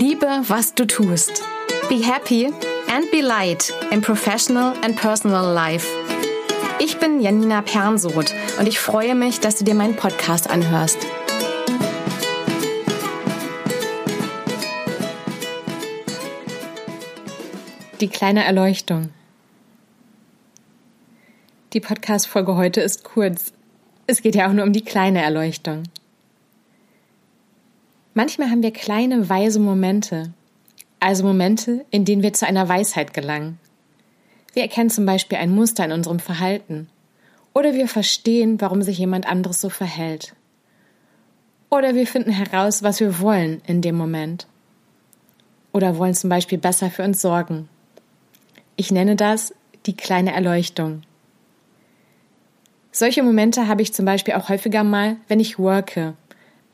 was du tust. Be happy and be light in professional and personal life. Ich bin Janina Pernsoth und ich freue mich, dass du dir meinen Podcast anhörst. Die kleine Erleuchtung. Die Podcast-Folge heute ist kurz. Es geht ja auch nur um die kleine Erleuchtung. Manchmal haben wir kleine, weise Momente, also Momente, in denen wir zu einer Weisheit gelangen. Wir erkennen zum Beispiel ein Muster in unserem Verhalten. Oder wir verstehen, warum sich jemand anderes so verhält. Oder wir finden heraus, was wir wollen in dem Moment. Oder wollen zum Beispiel besser für uns sorgen. Ich nenne das die kleine Erleuchtung. Solche Momente habe ich zum Beispiel auch häufiger mal, wenn ich worke,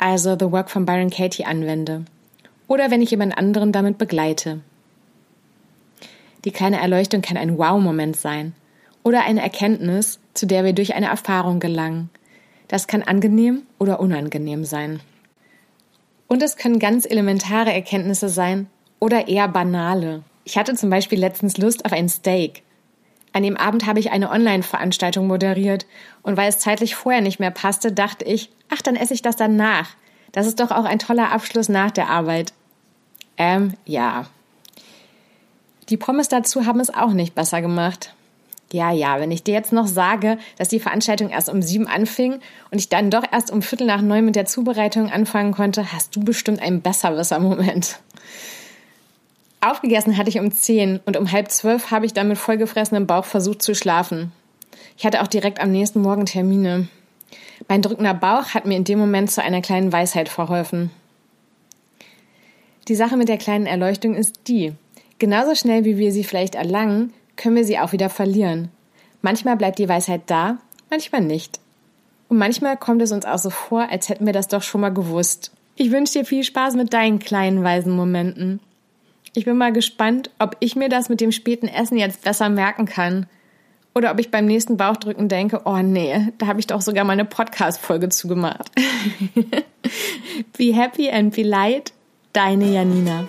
also The Work von Byron Katie anwende. Oder wenn ich jemand anderen damit begleite. Die kleine Erleuchtung kann ein Wow-Moment sein oder eine Erkenntnis, zu der wir durch eine Erfahrung gelangen. Das kann angenehm oder unangenehm sein. Und es können ganz elementare Erkenntnisse sein oder eher banale. Ich hatte zum Beispiel letztens Lust auf ein Steak. An dem Abend habe ich eine Online-Veranstaltung moderiert und weil es zeitlich vorher nicht mehr passte, dachte ich, ach, dann esse ich das danach. Das ist doch auch ein toller Abschluss nach der Arbeit. Ähm, ja. Die Pommes dazu haben es auch nicht besser gemacht. Ja, ja, wenn ich dir jetzt noch sage, dass die Veranstaltung erst um sieben anfing und ich dann doch erst um Viertel nach neun mit der Zubereitung anfangen konnte, hast du bestimmt einen Besserwisser-Moment. Aufgegessen hatte ich um zehn und um halb zwölf habe ich dann mit vollgefressenem Bauch versucht zu schlafen. Ich hatte auch direkt am nächsten Morgen Termine. Mein drückender Bauch hat mir in dem Moment zu einer kleinen Weisheit verholfen. Die Sache mit der kleinen Erleuchtung ist die, genauso schnell wie wir sie vielleicht erlangen, können wir sie auch wieder verlieren. Manchmal bleibt die Weisheit da, manchmal nicht. Und manchmal kommt es uns auch so vor, als hätten wir das doch schon mal gewusst. Ich wünsche dir viel Spaß mit deinen kleinen weisen Momenten. Ich bin mal gespannt, ob ich mir das mit dem späten Essen jetzt besser merken kann. Oder ob ich beim nächsten Bauchdrücken denke, oh nee, da habe ich doch sogar mal eine Podcast-Folge zugemacht. be happy and be light, deine Janina.